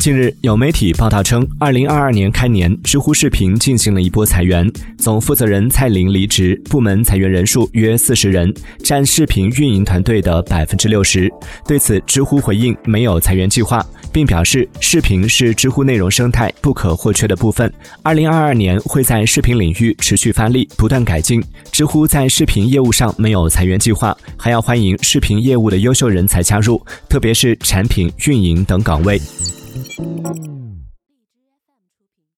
近日，有媒体报道称，二零二二年开年，知乎视频进行了一波裁员，总负责人蔡琳离职，部门裁员人数约四十人，占视频运营团队的百分之六十。对此，知乎回应没有裁员计划，并表示视频是知乎内容生态不可或缺的部分。二零二二年会在视频领域持续发力，不断改进。知乎在视频业务上没有裁员计划，还要欢迎视频业务的优秀人才加入，特别是产品运营等岗位。Thank you.